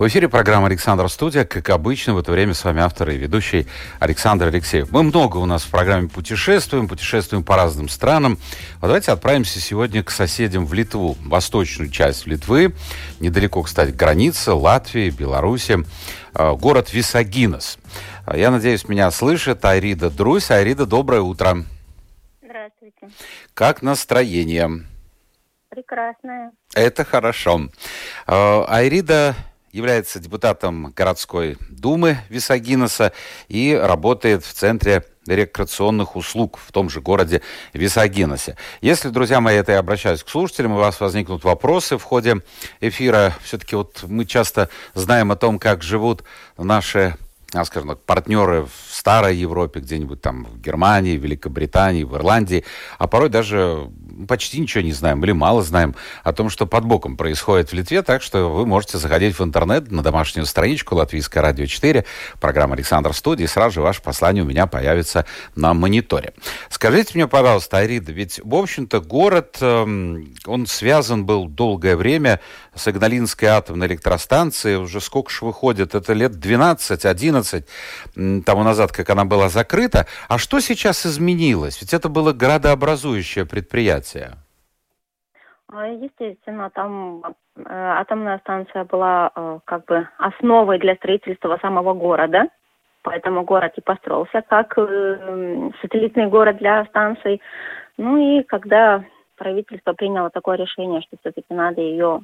В эфире программа «Александр Студия». Как обычно, в это время с вами автор и ведущий Александр Алексеев. Мы много у нас в программе путешествуем, путешествуем по разным странам. Вот давайте отправимся сегодня к соседям в Литву, восточную часть Литвы, недалеко, кстати, граница Латвии, Беларуси, э, город Висагинос. Я надеюсь, меня слышит Айрида Друсь. Айрида, доброе утро. Здравствуйте. Как настроение? Прекрасная. Это хорошо. Э, Айрида является депутатом городской думы Висагиноса и работает в Центре рекреационных услуг в том же городе Висагиносе. Если, друзья мои, это я обращаюсь к слушателям, у вас возникнут вопросы в ходе эфира, все-таки вот мы часто знаем о том, как живут наши скажем так, партнеры в старой Европе, где-нибудь там в Германии, в Великобритании, в Ирландии, а порой даже почти ничего не знаем или мало знаем о том, что под боком происходит в Литве, так что вы можете заходить в интернет на домашнюю страничку Латвийское радио 4, программа Александр Студии, и сразу же ваше послание у меня появится на мониторе. Скажите мне, пожалуйста, Арида, ведь, в общем-то, город, эм, он связан был долгое время с Игналинской атомной электростанцией, уже сколько же выходит, это лет 12-11 тому назад, как она была закрыта. А что сейчас изменилось? Ведь это было градообразующее предприятие. А, естественно, там э, атомная станция была э, как бы основой для строительства самого города. Поэтому город и построился как э, сателлитный город для станций. Ну и когда правительство приняло такое решение, что все-таки надо ее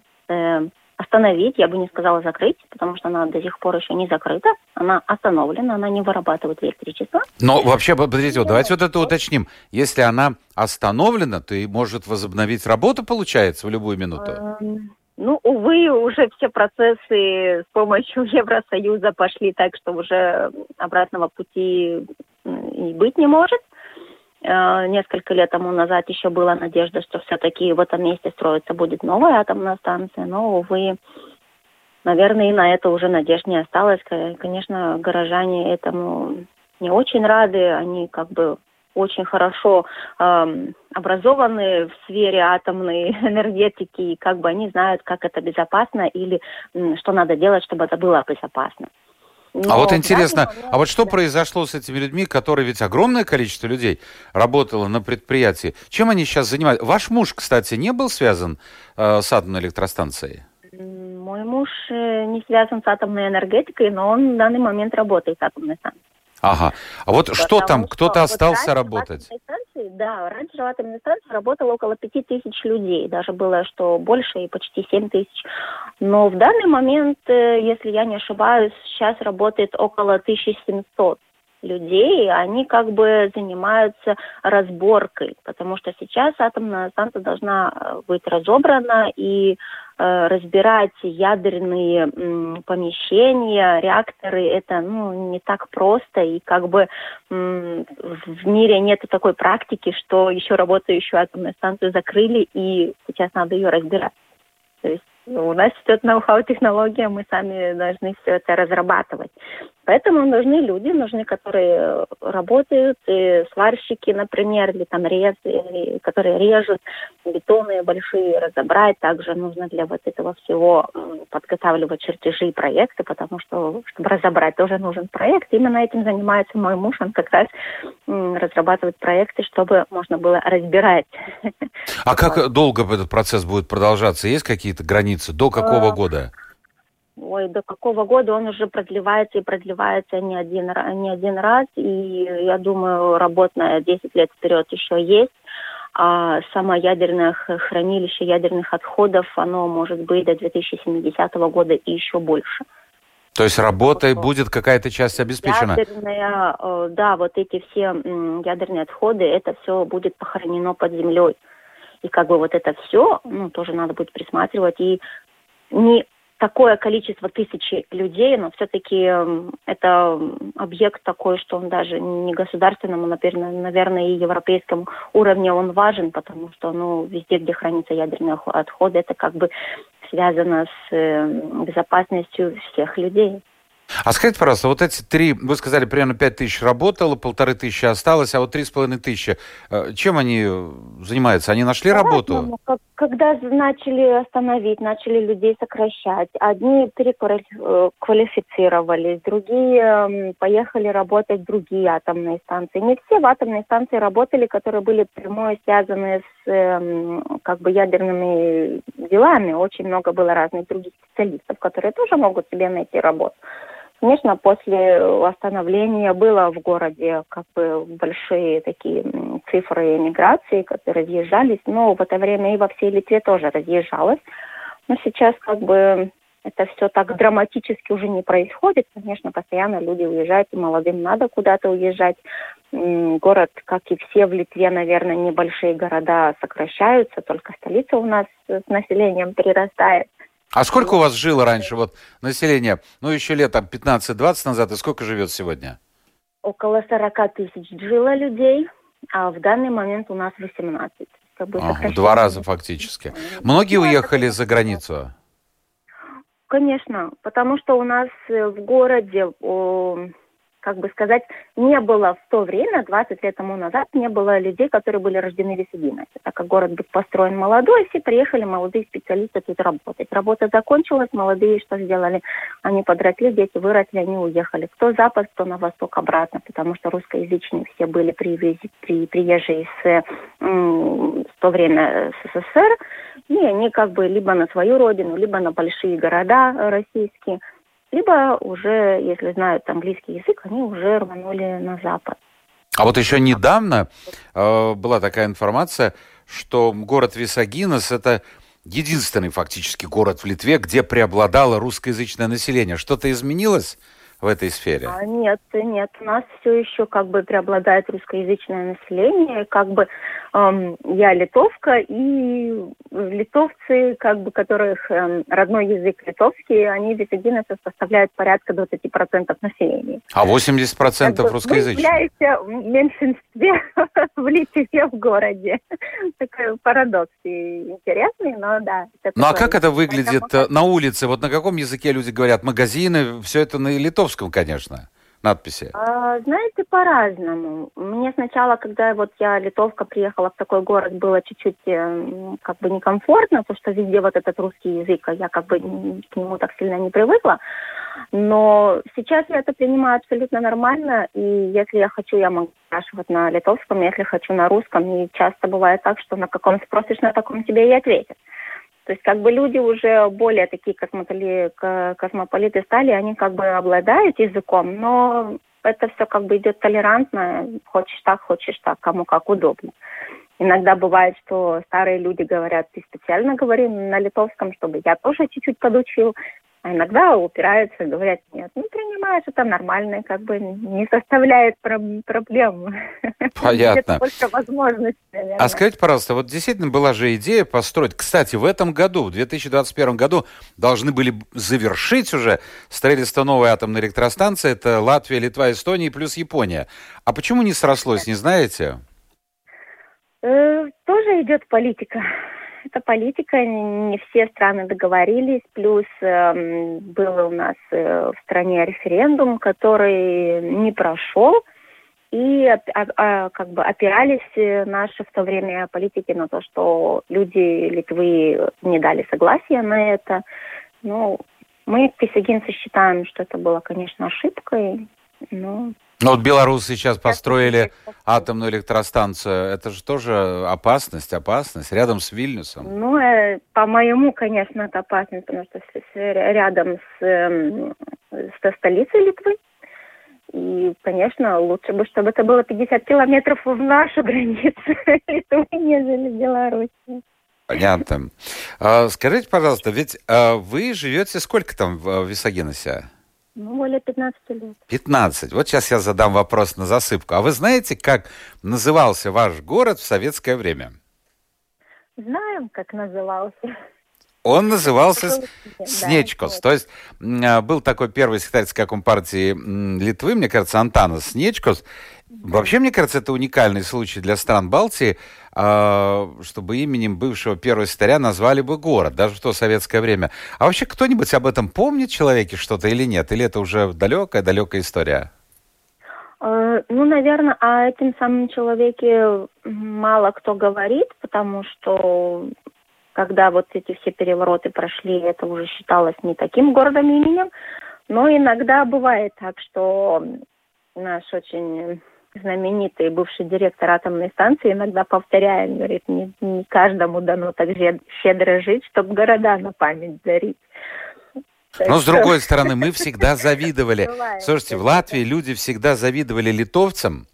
остановить, я бы не сказала закрыть, потому что она до сих пор еще не закрыта, она остановлена, она не вырабатывает электричество. Но вообще, подождите, вот давайте вот это уточним. Если она остановлена, то и может возобновить работу, получается, в любую минуту? Эм, ну, увы, уже все процессы с помощью Евросоюза пошли так, что уже обратного пути и быть не может. Э, несколько лет тому назад еще была надежда, что все-таки в этом месте строится будет новая атомная станция, но, увы, наверное, и на это уже надежд не осталось. Конечно, горожане этому не очень рады, они как бы очень хорошо э, образованы в сфере атомной энергетики, и как бы они знают, как это безопасно или э, что надо делать, чтобы это было безопасно. Но а вот интересно, момент, а вот что да. произошло с этими людьми, которые ведь огромное количество людей работало на предприятии? Чем они сейчас занимаются? Ваш муж, кстати, не был связан э, с атомной электростанцией? Мой муж э, не связан с атомной энергетикой, но он в данный момент работает с атомной станцией. Ага. А вот Потому что там, кто-то остался вот работать? Станции, да, раньше в атомной станции работало около пяти тысяч людей, даже было что больше и почти семь тысяч. Но в данный момент, э, если я не ошибаюсь, сейчас работает около 1700 людей, они как бы занимаются разборкой, потому что сейчас атомная станция должна э, быть разобрана и Э, разбирать ядерные помещения, реакторы, это ну, не так просто, и как бы в мире нет такой практики, что еще работающую атомную станцию закрыли, и сейчас надо ее разбирать. То есть у нас идет ноу-хау технология, мы сами должны все это разрабатывать. Поэтому нужны люди, нужны, которые работают, и сварщики, например, или там рез, или, которые режут бетоны большие, разобрать. Также нужно для вот этого всего подготавливать чертежи и проекты, потому что, чтобы разобрать, тоже нужен проект. Именно этим занимается мой муж, он как раз разрабатывает проекты, чтобы можно было разбирать. А как долго этот процесс будет продолжаться? Есть какие-то границы? До какого а, года? Ой, до какого года он уже продлевается и продлевается не один, не один раз. И я думаю, работа на 10 лет вперед еще есть. А само ядерное хранилище ядерных отходов, оно может быть до 2070 года и еще больше. То есть работой вот, будет какая-то часть обеспечена? Ядерная, э, да, вот эти все ядерные отходы, это все будет похоронено под землей. И как бы вот это все, ну, тоже надо будет присматривать. И не такое количество тысячи людей, но все-таки это объект такой, что он даже не государственному, наверное, и европейскому уровне он важен, потому что ну, везде, где хранятся ядерные отходы, это как бы связано с безопасностью всех людей. А скажите, пожалуйста, вот эти три, вы сказали, примерно пять тысяч работало, полторы тысячи осталось, а вот три с половиной тысячи, э, чем они занимаются? Они нашли работу? Когда начали остановить, начали людей сокращать, одни переквалифицировались, другие поехали работать в другие атомные станции. Не все в атомные станции работали, которые были прямое связаны с эм, как бы ядерными делами. Очень много было разных других специалистов, которые тоже могут себе найти работу. Конечно, после восстановления было в городе как бы большие такие цифры эмиграции, которые разъезжались, но в это время и во всей Литве тоже разъезжалось. Но сейчас как бы это все так драматически уже не происходит. Конечно, постоянно люди уезжают, и молодым надо куда-то уезжать. Город, как и все в Литве, наверное, небольшие города сокращаются, только столица у нас с населением прирастает. А сколько у вас жило раньше вот население? Ну, еще лет там 15-20 назад, и сколько живет сегодня? Около 40 тысяч жило людей, а в данный момент у нас 18. Как бы ага, два раза фактически. Многие уехали за границу? Конечно, потому что у нас э, в городе как бы сказать, не было в то время, 20 лет тому назад, не было людей, которые были рождены в Висагиносе. Так как город был построен молодой, все приехали молодые специалисты тут работать. Работа закончилась, молодые что сделали? Они подросли, дети выросли, они уехали. Кто запад, кто на восток обратно, потому что русскоязычные все были привези, при, приезжие с, в то время СССР, и они как бы либо на свою родину, либо на большие города российские – либо уже, если знают английский язык, они уже рванули на Запад. А вот еще недавно э, была такая информация, что город Висагинос это единственный фактически город в Литве, где преобладало русскоязычное население. Что-то изменилось? в этой сфере? А, нет, нет, у нас все еще как бы преобладает русскоязычное население, как бы я литовка, и литовцы, как бы которых эм, родной язык литовский, они в Висагинесе составляют порядка 20% населения. А 80% как русскоязычных? Мы являемся в меньшинстве в Литве, в городе. Такой парадокс интересный, но да. Ну а как это выглядит Поэтому... на улице? Вот на каком языке люди говорят? Магазины, все это на литовском, конечно, надписи? А, знаете, по-разному. Мне сначала, когда вот я, литовка, приехала в такой город, было чуть-чуть э, как бы некомфортно, потому что везде вот этот русский язык, а я как бы к нему так сильно не привыкла. Но сейчас я это принимаю абсолютно нормально, и если я хочу, я могу спрашивать на литовском, если хочу на русском, и часто бывает так, что на каком спросишь, на таком тебе и ответят. То есть как бы люди уже более такие космополи, космополиты стали, они как бы обладают языком, но это все как бы идет толерантно, хочешь так, хочешь так, кому как удобно. Иногда бывает, что старые люди говорят, ты специально говори на литовском, чтобы я тоже чуть-чуть подучил. А иногда упираются, говорят, нет, ну принимаешь, это нормально, как бы не составляет проблем. Понятно. Только возможность, А скажите, пожалуйста, вот действительно была же идея построить, кстати, в этом году, в 2021 году, должны были завершить уже строительство новой атомной электростанции, это Латвия, Литва, Эстония плюс Япония. А почему не срослось, не знаете? Э, тоже идет политика это политика, не все страны договорились, плюс э, был у нас э, в стране референдум, который не прошел, и а, а, как бы опирались э, наши в то время политики на то, что люди Литвы не дали согласия на это. Ну, мы, писагинцы, считаем, что это было, конечно, ошибкой, но ну вот белорусы сейчас построили атомную электростанцию. Это же тоже опасность, опасность рядом с Вильнюсом. Ну, э, по-моему, конечно, это опасность, потому что с, с, рядом с, э, со столицей Литвы. И, конечно, лучше бы, чтобы это было 50 километров в нашу границу Литвы, нежели Беларуси. Понятно. А, скажите, пожалуйста, ведь а, вы живете сколько там в Висагиносе? Ну, более 15 лет. 15. Вот сейчас я задам вопрос на засыпку. А вы знаете, как назывался ваш город в советское время? Знаем, как назывался. Он назывался Снечкос. То есть а, был такой первый секретарь компартии Литвы, мне кажется, Антанас Снечкос. Вообще, мне кажется, это уникальный случай для стран Балтии, а, чтобы именем бывшего первого секретаря назвали бы город, даже в то советское время. А вообще кто-нибудь об этом помнит человеке что-то или нет? Или это уже далекая-далекая история? Э, ну, наверное, о этом самом человеке мало кто говорит, потому что когда вот эти все перевороты прошли, это уже считалось не таким городом именем. Но иногда бывает так, что наш очень знаменитый бывший директор атомной станции иногда повторяет, говорит, не, не каждому дано так щедро жить, чтобы города на память дарить. Но с другой стороны, мы всегда завидовали. Слушайте, в Латвии люди всегда завидовали литовцам,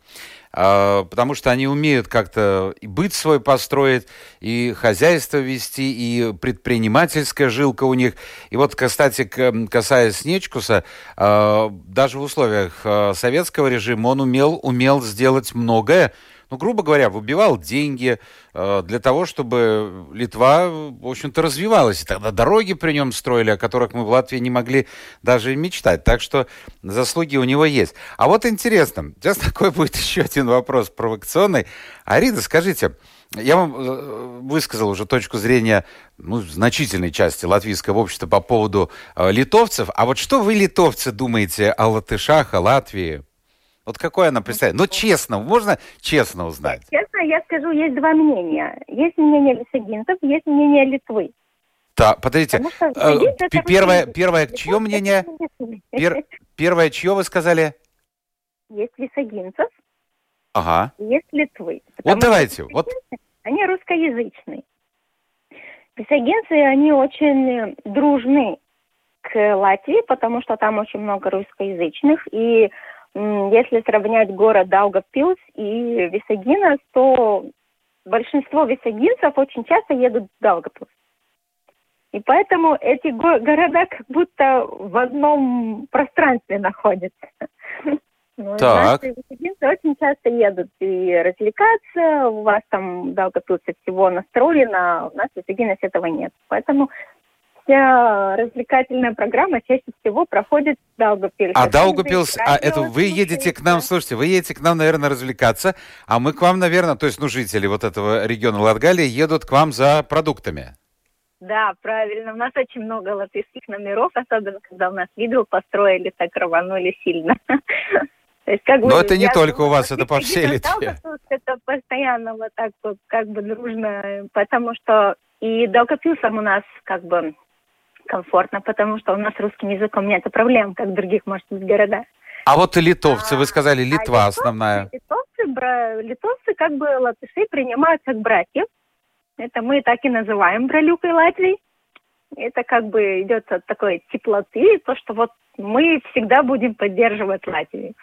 потому что они умеют как-то и быт свой построить, и хозяйство вести, и предпринимательская жилка у них. И вот, кстати, касаясь Нечкуса, а, даже в условиях а, советского режима он умел, умел сделать многое, ну, грубо говоря, выбивал деньги э, для того, чтобы Литва, в общем-то, развивалась. И тогда дороги при нем строили, о которых мы в Латвии не могли даже мечтать. Так что заслуги у него есть. А вот интересно, сейчас такой будет еще один вопрос провокационный. Арида, скажите, я вам э, высказал уже точку зрения ну, значительной части латвийского общества по поводу э, литовцев. А вот что вы, литовцы, думаете о латышах, о Латвии? Вот какое она представляет? Ну, честно, можно честно узнать? Честно, я скажу, есть два мнения. Есть мнение лисагинцев, есть мнение Литвы. Да, подождите. Э, первое, первое, чье мнение? Пер, первое, чье вы сказали? Есть лисагинцев, ага. есть Литвы. Вот давайте. Вот. Они русскоязычные. Лисагинцы, они очень дружны к Латвии, потому что там очень много русскоязычных, и если сравнять город Даугавпилс и Висагинас, то большинство висагинцев очень часто едут в Даугавпилс. И поэтому эти го- города как будто в одном пространстве находятся. Ну, так. Наши висагинцы очень часто едут и развлекаться. У вас там в Даугавпилсе всего настроено, у нас в Висагинасе этого нет. Поэтому вся развлекательная программа чаще всего проходит в Даугапилсе. А Даугапилс, а это вы едете к нам, слушайте, вы едете к нам, наверное, развлекаться, а мы к вам, наверное, то есть, ну, жители вот этого региона Латгалии едут к вам за продуктами. Да, правильно. У нас очень много латвийских номеров, особенно когда у нас видео построили, так рванули сильно. То есть, как Но это не только у вас, это по всей Литве. Это постоянно вот так вот, как бы дружно, потому что и Даугавпилсом у нас как бы комфортно, потому что у нас русским языком нет проблем, как в других, может быть, городах. А вот и литовцы, вы сказали, а Литва а основная. Литовцы, бра, литовцы как бы латыши принимают как братьев. Это мы так и называем бралюкой Латвии. Это как бы идет от такой теплоты, то, что вот мы всегда будем поддерживать Латвию.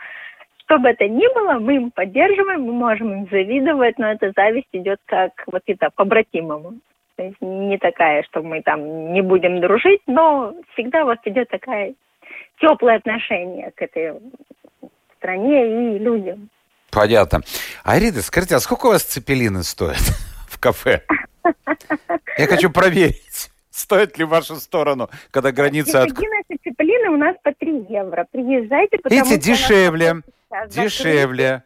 Что бы это ни было, мы им поддерживаем, мы можем им завидовать, но эта зависть идет как вот это по-братимому. То есть не такая, что мы там не будем дружить, но всегда вот идет такая теплое отношение к этой стране и людям. Понятно. Арида, скажите, а сколько у вас цепелины стоят в кафе? Я хочу проверить, стоит ли в вашу сторону, когда граница... От... Цепелины у нас по 3 евро. Приезжайте, потому Видите, дешевле, дешевле.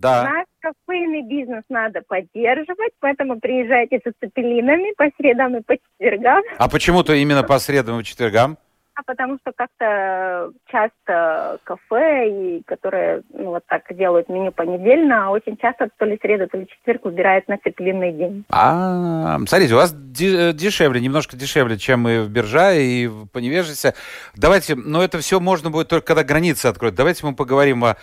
Да. Наш кофейный бизнес надо поддерживать, поэтому приезжайте со цепелинами по средам и по четвергам. А почему-то именно по средам и четвергам? А потому что как-то часто кафе, и которые ну, вот так делают меню понедельно, а очень часто то ли среда, то ли четверг выбирают на цеплинный день. А, смотрите, у вас дешевле, немножко дешевле, чем и в Биржа, и в Поневежесе. Давайте, но это все можно будет только когда границы откроют. Давайте мы поговорим о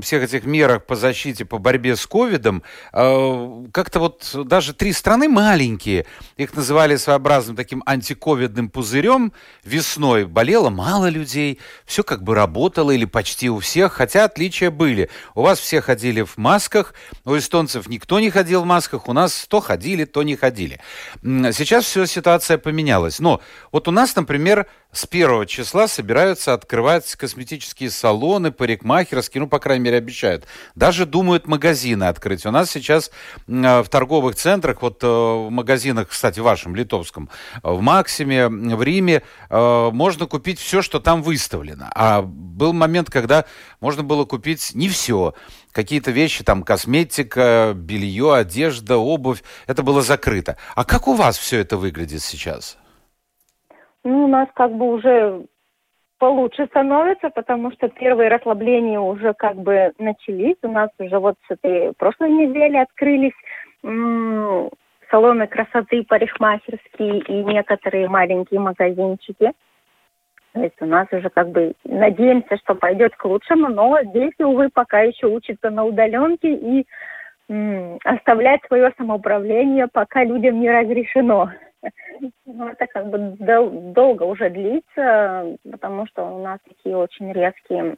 всех этих мерах по защите, по борьбе с ковидом. А, как-то вот даже три страны маленькие, их называли своеобразным таким антиковидным пузырем весной, болело мало людей, все как бы работало или почти у всех, хотя отличия были. У вас все ходили в масках, у эстонцев никто не ходил в масках, у нас то ходили, то не ходили. Сейчас все ситуация поменялась. Но вот у нас, например, с первого числа собираются открывать косметические салоны, парикмахерские, ну, по крайней мере, обещают. Даже думают магазины открыть. У нас сейчас в торговых центрах, вот в магазинах, кстати, в вашем, литовском, в Максиме, в Риме, можно купить все, что там выставлено. А был момент, когда можно было купить не все какие-то вещи, там, косметика, белье, одежда, обувь, это было закрыто. А как у вас все это выглядит сейчас? Ну, у нас как бы уже получше становится, потому что первые расслабления уже как бы начались. У нас уже вот с этой прошлой недели открылись салоны красоты парикмахерские и некоторые маленькие магазинчики. То есть у нас уже как бы надеемся, что пойдет к лучшему, но здесь, увы, пока еще учится на удаленке и оставлять свое самоуправление пока людям не разрешено. Ну, это как бы дол- долго уже длится, потому что у нас такие очень резкие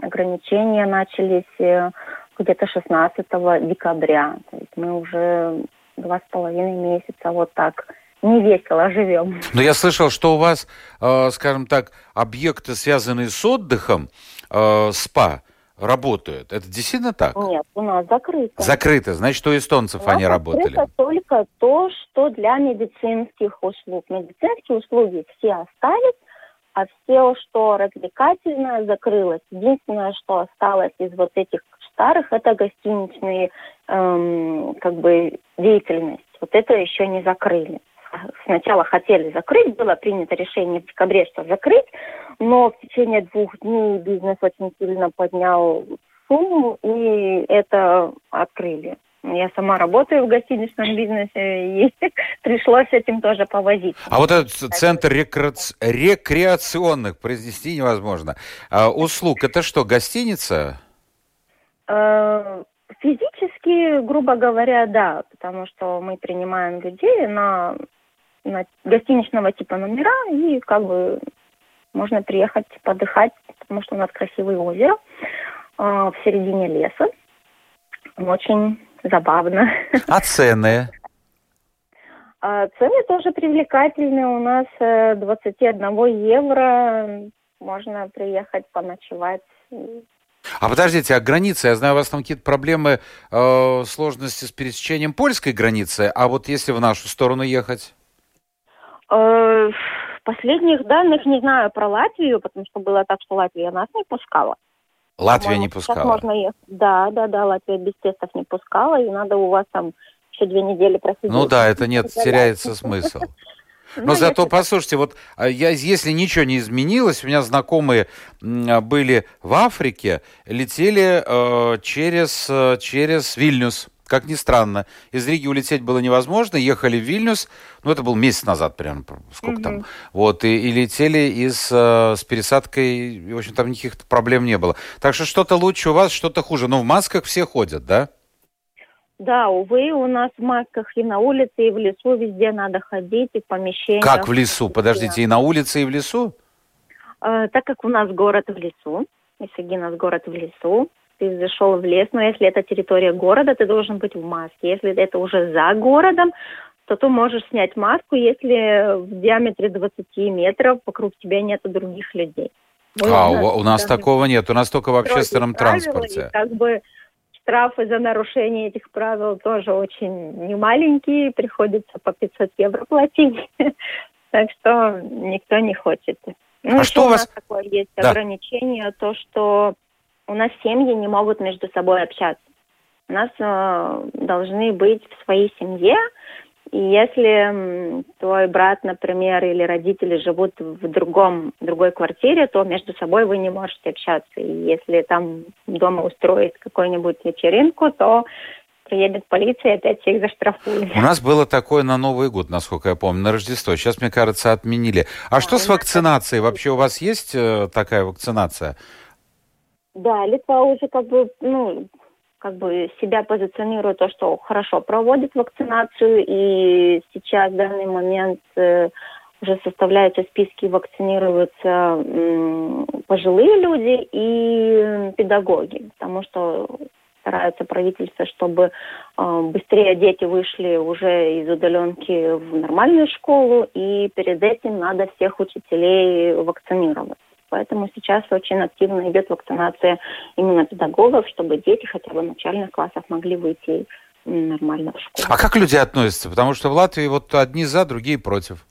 ограничения начались э, где-то 16 декабря. То есть мы уже два с половиной месяца вот так не весело живем. Но я слышал, что у вас, э, скажем так, объекты, связанные с отдыхом, э, спа, работают. Это действительно так? Нет, у нас закрыто. Закрыто. Значит, у эстонцев у они работали. Это только то, что для медицинских услуг. Медицинские услуги все остались, а все, что развлекательное, закрылось. Единственное, что осталось из вот этих старых, это гостиничные эм, как бы деятельность. Вот это еще не закрыли сначала хотели закрыть, было принято решение в декабре, что закрыть, но в течение двух дней бизнес очень сильно поднял сумму, и это открыли. Я сама работаю в гостиничном бизнесе, и пришлось этим тоже повозить. А вот этот центр рекре... рекреационных, произнести невозможно, а, услуг, это что, гостиница? Э, физически, грубо говоря, да, потому что мы принимаем людей на на гостиничного типа номера, и как бы можно приехать подыхать, потому что у нас красивое озеро э, в середине леса. Очень забавно. А цены? А цены тоже привлекательные. У нас 21 э, евро. Можно приехать поночевать. А подождите, а границы, я знаю, у вас там какие-то проблемы, э, сложности с пересечением польской границы, а вот если в нашу сторону ехать? Э, последних данных не знаю про Латвию, потому что было так, что Латвия нас не пускала. Латвия не пускала? можно ехать. Да, да, да, Латвия без тестов не пускала, и надо у вас там еще две недели просидеть. Ну да, это нет, теряется смысл. Но ну, зато, послушайте, вот а, я, если ничего не изменилось, у меня знакомые были в Африке, летели э, через, э, через Вильнюс. Как ни странно, из Риги улететь было невозможно, ехали в Вильнюс, ну это был месяц назад прям, сколько mm-hmm. там, вот, и, и летели из, э, с пересадкой, и, в общем, там никаких проблем не было. Так что что-то лучше у вас, что-то хуже, но в масках все ходят, да? Да, увы, у нас в масках и на улице, и в лесу везде надо ходить, и в помещениях. Как в лесу? Подождите, и на улице, и в лесу? Э, так как у нас город в лесу, Исагинос город в лесу, ты зашел в лес, но если это территория города, ты должен быть в маске. Если это уже за городом, то ты можешь снять маску, если в диаметре 20 метров вокруг тебя нет других людей. Мы а, у нас, у нас такого нет, у нас только в общественном транспорте. И как бы штрафы за нарушение этих правил тоже очень немаленькие, приходится по 500 евро платить. Так что никто не хочет. Ну, а что у вас такое есть ограничение, то что у нас семьи не могут между собой общаться. У нас э, должны быть в своей семье, и если твой брат, например, или родители живут в другом, другой квартире, то между собой вы не можете общаться. И если там дома устроить какую-нибудь вечеринку, то приедет полиция и опять всех заштрафует. У нас было такое на Новый год, насколько я помню, на Рождество. Сейчас, мне кажется, отменили. А, а что с вакцинацией? Вообще у вас есть э, такая вакцинация? Да, Литва уже как бы, ну, как бы себя позиционирует то, что хорошо проводит вакцинацию, и сейчас в данный момент э, уже составляются списки, вакцинируются э, пожилые люди и педагоги, потому что стараются правительство, чтобы э, быстрее дети вышли уже из удаленки в нормальную школу, и перед этим надо всех учителей вакцинировать. Поэтому сейчас очень активно идет вакцинация именно педагогов, чтобы дети хотя бы в начальных классах могли выйти нормально в школу. А как люди относятся? Потому что в Латвии вот одни за, другие против.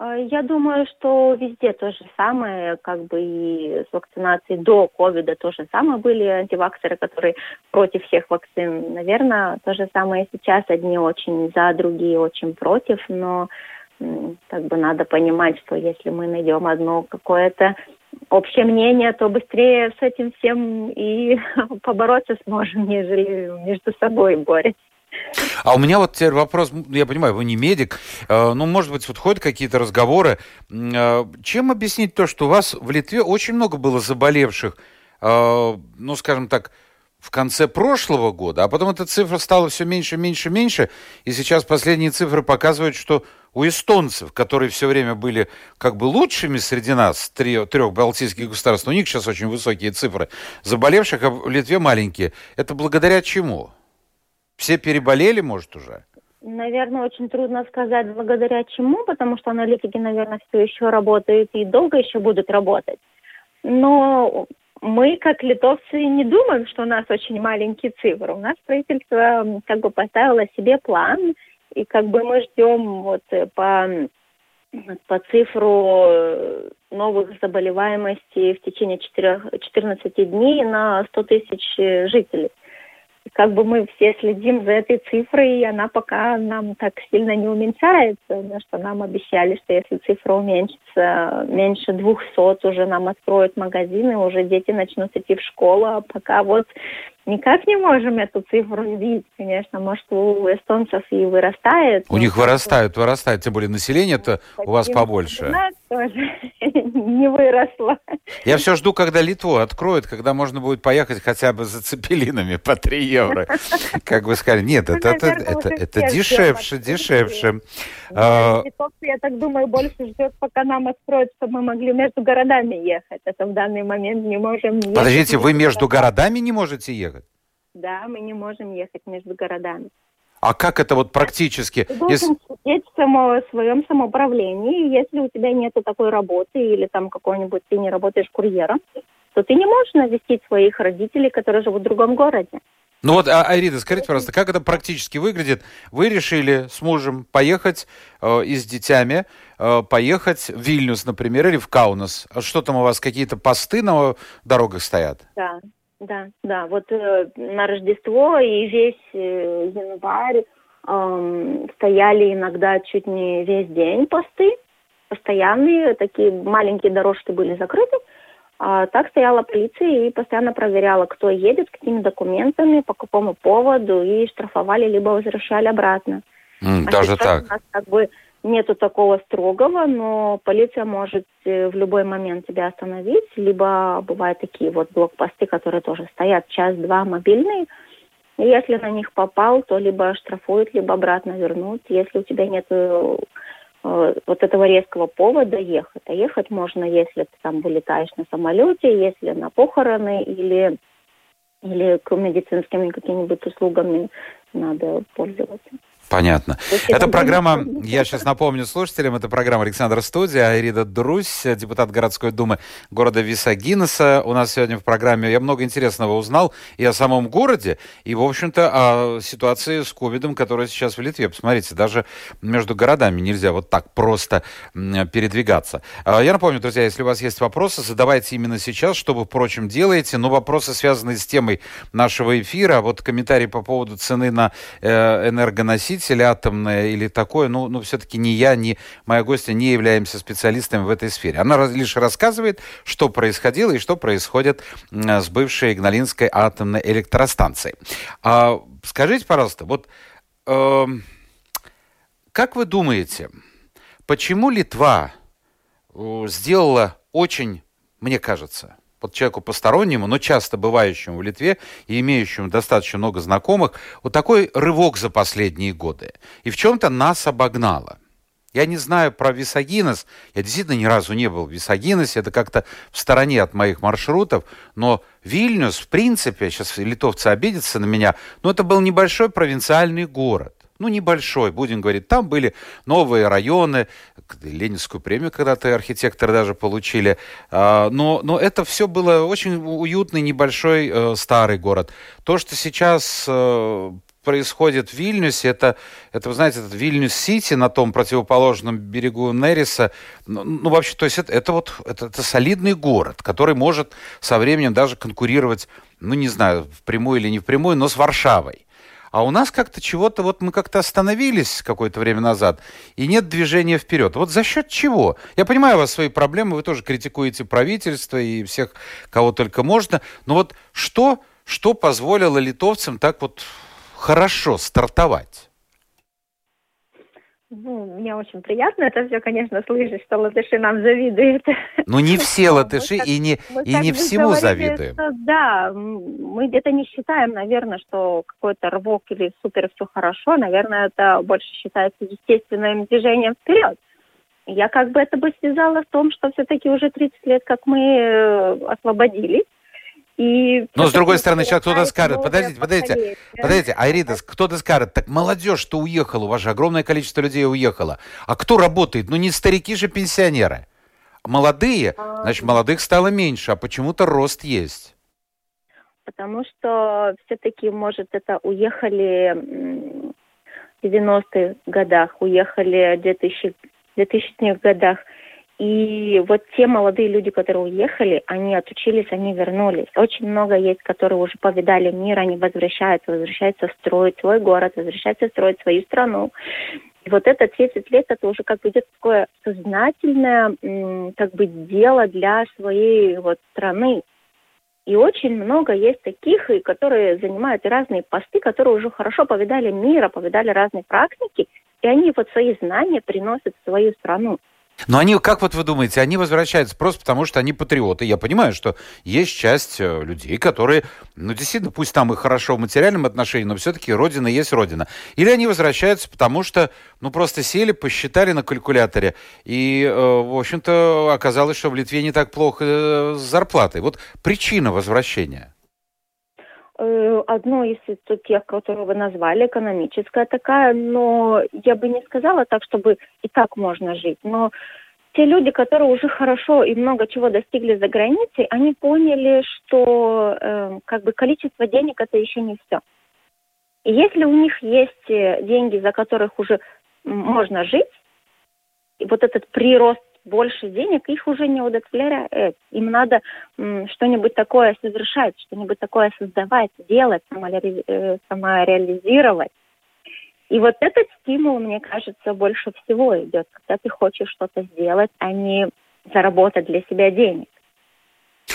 А, я думаю, что везде то же самое, как бы и с вакцинацией до ковида то же самое были антиваксеры, которые против всех вакцин. Наверное, то же самое сейчас. Одни очень за, другие очень против, но как бы надо понимать, что если мы найдем одно какое-то общее мнение, то быстрее с этим всем и побороться сможем, нежели между собой борясь. А у меня вот теперь вопрос, я понимаю, вы не медик, э, ну, может быть, вот ходят какие-то разговоры. Э, чем объяснить то, что у вас в Литве очень много было заболевших, э, ну, скажем так, в конце прошлого года, а потом эта цифра стала все меньше, меньше, меньше, и сейчас последние цифры показывают, что у эстонцев, которые все время были как бы лучшими среди нас, трех балтийских государств, у них сейчас очень высокие цифры заболевших, а в Литве маленькие. Это благодаря чему? Все переболели, может, уже? Наверное, очень трудно сказать, благодаря чему, потому что аналитики, наверное, все еще работают и долго еще будут работать. Но мы, как литовцы, не думаем, что у нас очень маленькие цифры. У нас правительство как бы поставило себе план, и как бы мы ждем вот э, по, по цифру э, новых заболеваемостей в течение 4, 14 дней на 100 тысяч э, жителей. Как бы мы все следим за этой цифрой, и она пока нам так сильно не уменьшается, потому что нам обещали, что если цифра уменьшится меньше 200, уже нам откроют магазины, уже дети начнут идти в школу, а пока вот никак не можем эту цифру видеть, конечно. Может, у эстонцев и вырастает. У них вырастают, вырастает, тем более население-то у вас побольше. У нас тоже не выросло. Я все жду, когда Литву откроют, когда можно будет поехать хотя бы за цепелинами по 3 евро. Как вы сказали, нет, ну, это, это, это, это дешевше, дешевше. А, я так думаю, больше ждет, пока нам откроют, чтобы мы могли между городами ехать. Это в данный момент не можем Подождите, вы между городами не можете ехать? Да, мы не можем ехать между городами. А как это вот практически? Ты должен если... сидеть в, само, в своем самоуправлении. Если у тебя нет такой работы или там какой-нибудь ты не работаешь курьером, то ты не можешь навестить своих родителей, которые живут в другом городе. Ну вот, а, Айрида, скажите, пожалуйста, как это практически выглядит? Вы решили с мужем поехать э, и с детьми, э, поехать в Вильнюс, например, или в Каунас. Что там у вас, какие-то посты на дорогах стоят? Да, да, да. Вот э, на Рождество и весь э, январь э, стояли иногда чуть не весь день посты, постоянные, такие маленькие дорожки были закрыты. А, так стояла полиция и постоянно проверяла, кто едет, какими документами, по какому поводу, и штрафовали, либо возвращали обратно. Mm, а даже так? У нас как бы нету такого строгого, но полиция может э, в любой момент тебя остановить, либо бывают такие вот блокпосты, которые тоже стоят час-два мобильные, и если на них попал, то либо штрафуют, либо обратно вернут. Если у тебя нет э, вот этого резкого повода ехать. А ехать можно, если ты там вылетаешь на самолете, если на похороны или, или к медицинским какими-нибудь услугами надо пользоваться. Понятно. Это программа, я сейчас напомню слушателям, это программа Александра Студия, Айрида Друсь, депутат городской думы города Висагинеса. У нас сегодня в программе я много интересного узнал и о самом городе, и, в общем-то, о ситуации с ковидом, которая сейчас в Литве. Посмотрите, даже между городами нельзя вот так просто передвигаться. А, я напомню, друзья, если у вас есть вопросы, задавайте именно сейчас, что вы, впрочем, делаете. Но вопросы, связанные с темой нашего эфира, вот комментарий по поводу цены на э, или атомная, или такое, ну, ну все-таки ни я, ни моя гостья не являемся специалистами в этой сфере. Она лишь рассказывает, что происходило и что происходит с бывшей Игналинской атомной электростанцией. А, скажите, пожалуйста, вот э, как вы думаете, почему Литва э, сделала очень, мне кажется, вот человеку постороннему, но часто бывающему в Литве и имеющему достаточно много знакомых, вот такой рывок за последние годы. И в чем-то нас обогнало. Я не знаю про Висагинес. Я действительно ни разу не был в Висагинесе. Это как-то в стороне от моих маршрутов. Но Вильнюс, в принципе, сейчас литовцы обидятся на меня, но это был небольшой провинциальный город. Ну, небольшой, будем говорить. Там были новые районы, Ленинскую премию когда-то архитекторы даже получили. А, но, но это все было очень уютный, небольшой э, старый город. То, что сейчас э, происходит в Вильнюсе, это, это вы знаете, этот Вильнюс-Сити на том противоположном берегу Нериса, ну, ну вообще, то есть это, это вот, это, это солидный город, который может со временем даже конкурировать, ну, не знаю, впрямую или не впрямую, но с Варшавой. А у нас как-то чего-то, вот мы как-то остановились какое-то время назад, и нет движения вперед. Вот за счет чего? Я понимаю у вас свои проблемы, вы тоже критикуете правительство и всех, кого только можно, но вот что, что позволило литовцам так вот хорошо стартовать? Ну, мне очень приятно это все, конечно, слышать, что латыши нам завидуют. Ну, не все латыши и не, и не всему завидуем. Да, мы где-то не считаем, наверное, что какой-то рывок или супер все хорошо. Наверное, это больше считается естественным движением вперед. Я как бы это бы связала в том, что все-таки уже 30 лет, как мы э, освободились, и Но с другой стороны, сейчас кто-то скажет, подождите, подождите, подождите, Айридас, кто-то скажет, так молодежь, что уехала, у вас же огромное количество людей уехало. А кто работает? Ну не старики же пенсионеры. Молодые, а... значит, молодых стало меньше, а почему-то рост есть. Потому что все-таки, может, это уехали в 90-х годах, уехали в 2000, 2000-х годах. И вот те молодые люди, которые уехали, они отучились, они вернулись. Очень много есть, которые уже повидали мир, они возвращаются, возвращаются строить свой город, возвращаются строить свою страну. И вот это 30 лет, это уже как бы идет такое сознательное как бы дело для своей вот страны. И очень много есть таких, которые занимают разные посты, которые уже хорошо повидали мира, повидали разные практики, и они вот свои знания приносят в свою страну. Но они, как вот вы думаете, они возвращаются просто потому, что они патриоты. Я понимаю, что есть часть э, людей, которые, ну, действительно, пусть там и хорошо в материальном отношении, но все-таки Родина есть Родина. Или они возвращаются потому, что, ну, просто сели, посчитали на калькуляторе, и, э, в общем-то, оказалось, что в Литве не так плохо э, с зарплатой. Вот причина возвращения одно из тех, которые вы назвали, экономическая такая, но я бы не сказала так, чтобы и так можно жить. Но те люди, которые уже хорошо и много чего достигли за границей, они поняли, что э, как бы количество денег это еще не все. И если у них есть э, деньги, за которых уже можно жить, и вот этот прирост больше денег, их уже не удовлетворяет. Им надо что-нибудь такое совершать, что-нибудь такое создавать, делать, э, самореализировать. И вот этот стимул, мне кажется, больше всего идет, когда ты хочешь что-то сделать, а не заработать для себя денег.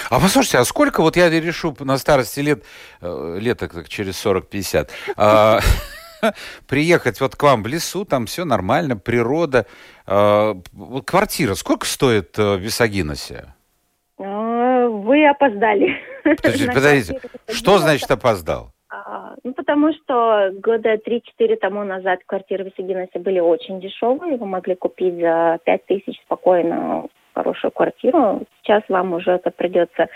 А послушайте, а сколько, вот я решу на старости лет, э, лет так через 40-50, а, приехать вот к вам в лесу, там все нормально, природа, а, квартира, сколько стоит э, в Висагиносе? А, вы опоздали. Подождите, подождите. что значит опоздал? А, ну, потому что года 3-4 тому назад квартиры в Висагиносе были очень дешевые. Вы могли купить за 5 тысяч спокойно хорошую квартиру. Сейчас вам уже это придется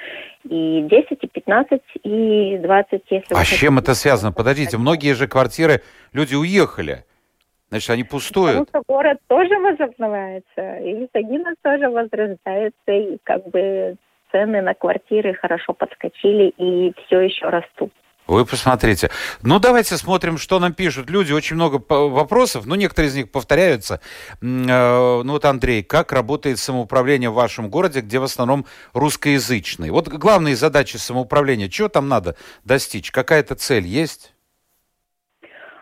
и 10, и 15, и 20, если... А с чем это связано? Подождите, многие же квартиры, люди уехали. Значит, они пустуют. Потому что город тоже возобновляется, и Висагинос тоже возрастается, и как бы цены на квартиры хорошо подскочили и все еще растут. Вы посмотрите. Ну, давайте смотрим, что нам пишут люди. Очень много вопросов, но некоторые из них повторяются. Э, ну вот, Андрей, как работает самоуправление в вашем городе, где в основном русскоязычные? Вот главные задачи самоуправления, чего там надо достичь? Какая-то цель есть?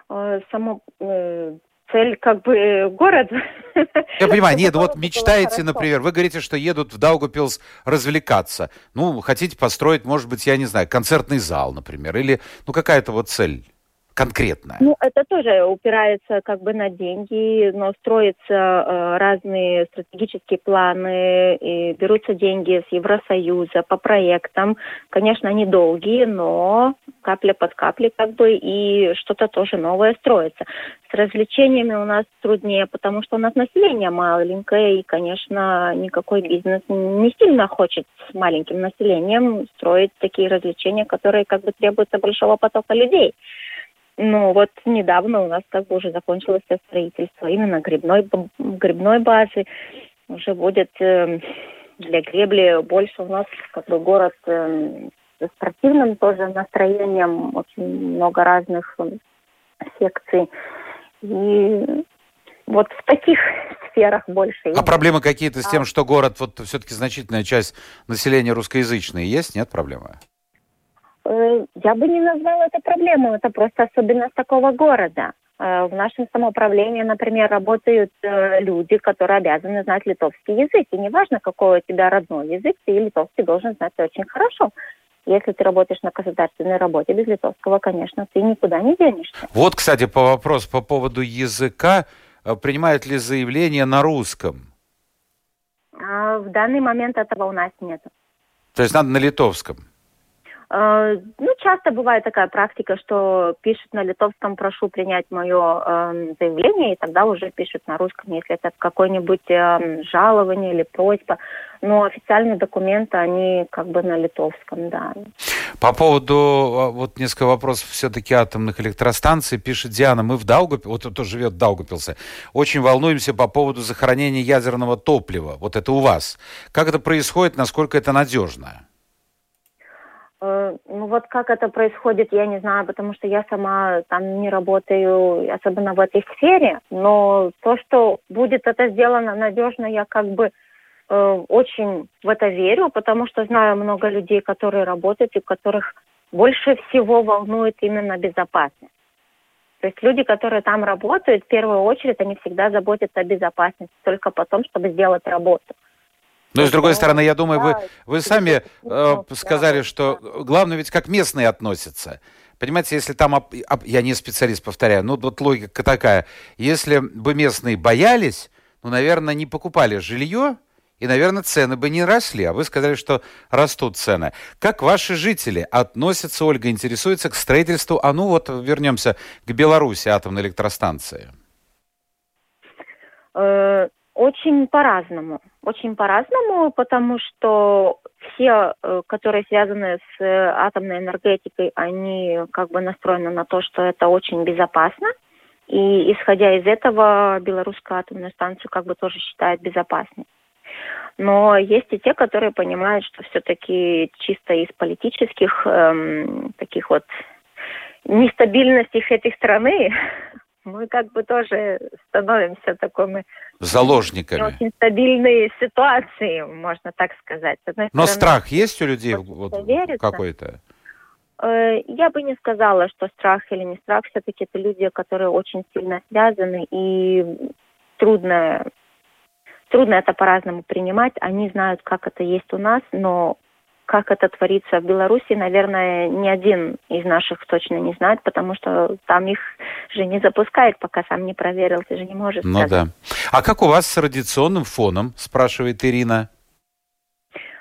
Э, само, э, цель как бы город. Я понимаю, нет, вот мечтаете, например, вы говорите, что едут в Даугапилс развлекаться. Ну, хотите построить, может быть, я не знаю, концертный зал, например, или, ну, какая-то вот цель. Конкретно? Ну, это тоже упирается как бы на деньги, но строятся э, разные стратегические планы, и берутся деньги с Евросоюза по проектам. Конечно, они долгие, но капля под каплей как бы и что-то тоже новое строится. С развлечениями у нас труднее, потому что у нас население маленькое, и, конечно, никакой бизнес не сильно хочет с маленьким населением строить такие развлечения, которые как бы требуются большого потока людей. Ну, вот недавно у нас как бы уже закончилось строительство именно грибной, грибной базы. Уже будет э, для гребли больше у нас как бы город э, с спортивным тоже настроением, очень много разных э, секций. И вот в таких сферах больше. А проблемы какие-то с тем, что город, вот все-таки значительная часть населения русскоязычной, есть? Нет проблемы? Э, я бы не назвала это проблемой, это просто особенность такого города. Э, в нашем самоуправлении, например, работают э, люди, которые обязаны знать литовский язык. И неважно, какой у тебя родной язык, ты литовский должен знать очень хорошо. Если ты работаешь на государственной работе без литовского, конечно, ты никуда не денешься. Вот, кстати, по вопросу по поводу языка. Принимают ли заявление на русском? А в данный момент этого у нас нет. То есть надо на литовском? Э, ну, часто бывает такая практика, что пишут на литовском «прошу принять мое э, заявление», и тогда уже пишут на русском, если это какое-нибудь э, жалование или просьба. Но официальные документы, они как бы на литовском, да. По поводу, а, вот несколько вопросов все-таки атомных электростанций, пишет Диана, мы в Даугапилсе, вот кто живет в Даугапилсе, очень волнуемся по поводу захоронения ядерного топлива. Вот это у вас. Как это происходит, насколько это надежно? Э, ну вот как это происходит, я не знаю, потому что я сама там не работаю, особенно в этой сфере. Но то, что будет это сделано надежно, я как бы э, очень в это верю, потому что знаю много людей, которые работают и которых больше всего волнует именно безопасность. То есть люди, которые там работают, в первую очередь, они всегда заботятся о безопасности, только потом, чтобы сделать работу. Но с другой стороны, я думаю, вы, вы сами э, сказали, что главное ведь как местные относятся. Понимаете, если там, я не специалист, повторяю, ну вот логика такая, если бы местные боялись, ну, наверное, не покупали жилье, и, наверное, цены бы не росли. А вы сказали, что растут цены. Как ваши жители относятся, Ольга, интересуется к строительству, а ну вот вернемся к Беларуси, атомной электростанции? Э, очень по-разному. Очень по-разному, потому что все, э, которые связаны с э, атомной энергетикой, они как бы настроены на то, что это очень безопасно. И исходя из этого, белорусскую атомную станцию как бы тоже считают безопасной. Но есть и те, которые понимают, что все-таки чисто из политических эм, таких вот нестабильностей этой страны мы как бы тоже становимся такими заложниками. Очень стабильные ситуации, можно так сказать. Но стороны, страх есть у людей вот, какой-то? Э, я бы не сказала, что страх или не страх. Все-таки это люди, которые очень сильно связаны, и трудно, трудно это по-разному принимать. Они знают, как это есть у нас, но как это творится в Беларуси, наверное, ни один из наших точно не знает, потому что там их же не запускают, пока сам не проверил, ты же не можешь Ну сказать. да. А как у вас с радиационным фоном, спрашивает Ирина?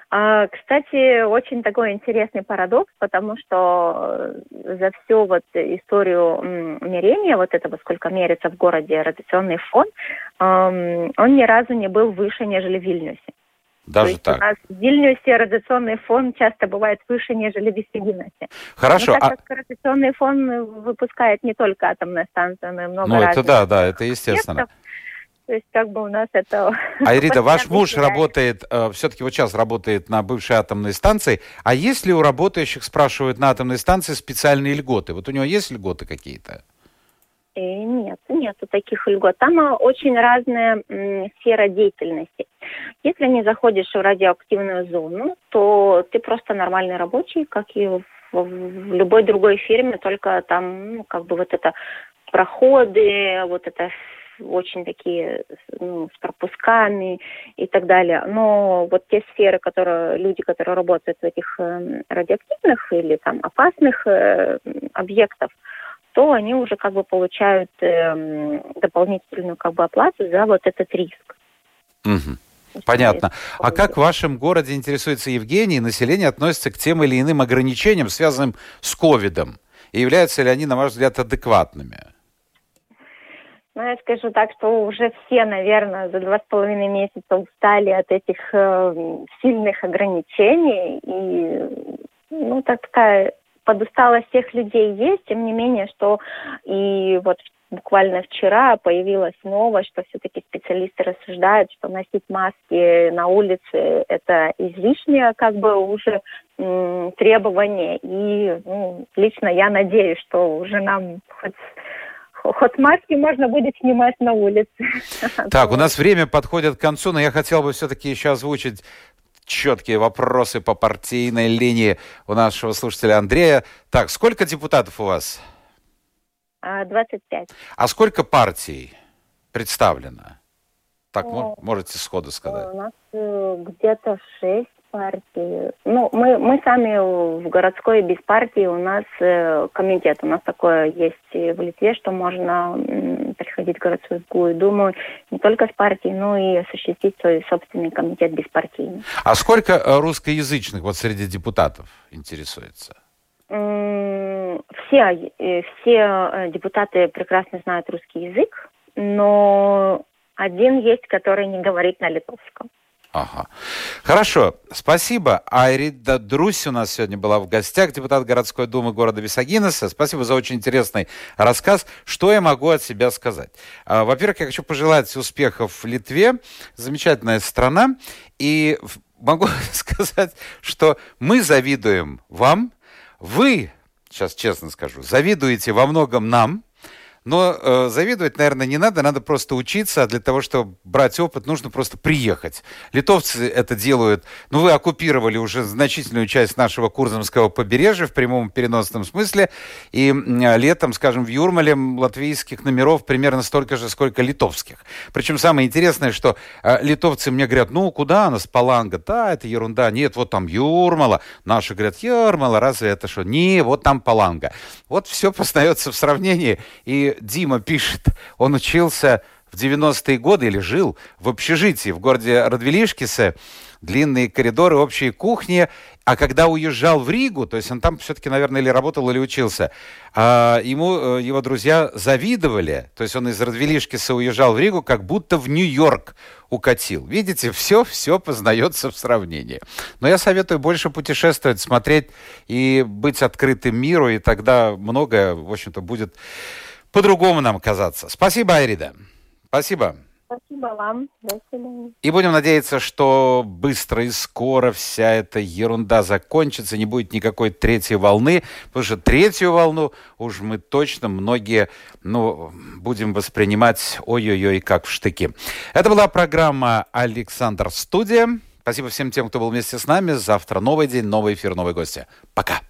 А, кстати, очень такой интересный парадокс, потому что э, за всю вот историю мерения, вот этого, сколько мерится в городе радиационный фон, он ни разу не был выше, нежели в Вильнюсе. Даже так. У нас в Вильнюсе радиационный фон часто бывает выше, нежели в Виссагиносе. Хорошо. Но так а... как радиационный фон выпускает не только атомная станция, но и много Ну, это да, да, это естественно. Объектов. То есть как бы у нас это... Айрида, ваш муж работает, э, все-таки вот сейчас работает на бывшей атомной станции. А есть ли у работающих, спрашивают, на атомной станции специальные льготы? Вот у него есть льготы какие-то? Э, нет, нет таких льгот. Там э, очень разная сфера деятельности. Если не заходишь в радиоактивную зону, то ты просто нормальный рабочий, как и в, любой другой фирме, только там, ну, как бы вот это проходы, вот это очень такие ну, с пропусками и так далее. Но вот те сферы, которые люди, которые работают в этих э, радиоактивных или там опасных э, объектах, то они уже как бы получают э, дополнительную как бы оплату за вот этот риск. Угу. Понятно. А как в вашем городе, интересуется Евгений, население относится к тем или иным ограничениям, связанным с ковидом? И являются ли они, на ваш взгляд, адекватными? Ну, я скажу так, что уже все, наверное, за два с половиной месяца устали от этих э, сильных ограничений. И, ну, такая подусталость всех людей есть, тем не менее, что и вот буквально вчера появилась новость, что все-таки специалисты рассуждают, что носить маски на улице это излишнее как бы уже требование. И ну, лично я надеюсь, что уже нам хоть хоть маски можно будет снимать на улице. Так, у нас время подходит к концу, но я хотел бы все-таки еще озвучить четкие вопросы по партийной линии у нашего слушателя Андрея. Так, сколько депутатов у вас? 25. А сколько партий представлено? Так, О, можете сходу сказать. У нас э, где-то 6 партий. Ну, мы, мы сами в городской без партии, у нас э, комитет, у нас такое есть в Литве, что можно приходить в городскую думу не только с партией, но и осуществить свой собственный комитет беспартийный. А сколько э, русскоязычных вот среди депутатов интересуется? Все, э, все депутаты прекрасно знают русский язык, но один есть, который не говорит на литовском. Ага. Хорошо, спасибо. Айрида Друсь у нас сегодня была в гостях, депутат городской думы города Висагинеса. Спасибо за очень интересный рассказ. Что я могу от себя сказать? А, во-первых, я хочу пожелать успехов в Литве. Замечательная страна. И могу сказать, что мы завидуем вам. Вы, сейчас честно скажу, завидуете во многом нам, но э, завидовать, наверное, не надо, надо просто учиться, а для того, чтобы брать опыт, нужно просто приехать. Литовцы это делают, ну, вы оккупировали уже значительную часть нашего Курзамского побережья в прямом переносном смысле, и э, летом, скажем, в Юрмале латвийских номеров примерно столько же, сколько литовских. Причем самое интересное, что э, литовцы мне говорят, ну, куда она с Паланга? Да, это ерунда. Нет, вот там Юрмала. Наши говорят, Юрмала, разве это что? Не, вот там Паланга. Вот все познается в сравнении, и Дима пишет, он учился в 90-е годы или жил в общежитии в городе Радвилишкисе, длинные коридоры, общие кухни. А когда уезжал в Ригу, то есть он там все-таки, наверное, или работал, или учился, а ему э, его друзья завидовали. То есть он из Радвилишкиса уезжал в Ригу, как будто в Нью-Йорк укатил. Видите, все, все познается в сравнении. Но я советую больше путешествовать, смотреть и быть открытым миру, и тогда многое, в общем-то, будет по-другому нам казаться. Спасибо, Айрида. Спасибо. Спасибо вам. До свидания. И будем надеяться, что быстро и скоро вся эта ерунда закончится, не будет никакой третьей волны, потому что третью волну уж мы точно многие, ну, будем воспринимать ой-ой-ой, как в штыки. Это была программа «Александр Студия». Спасибо всем тем, кто был вместе с нами. Завтра новый день, новый эфир, новые гости. Пока.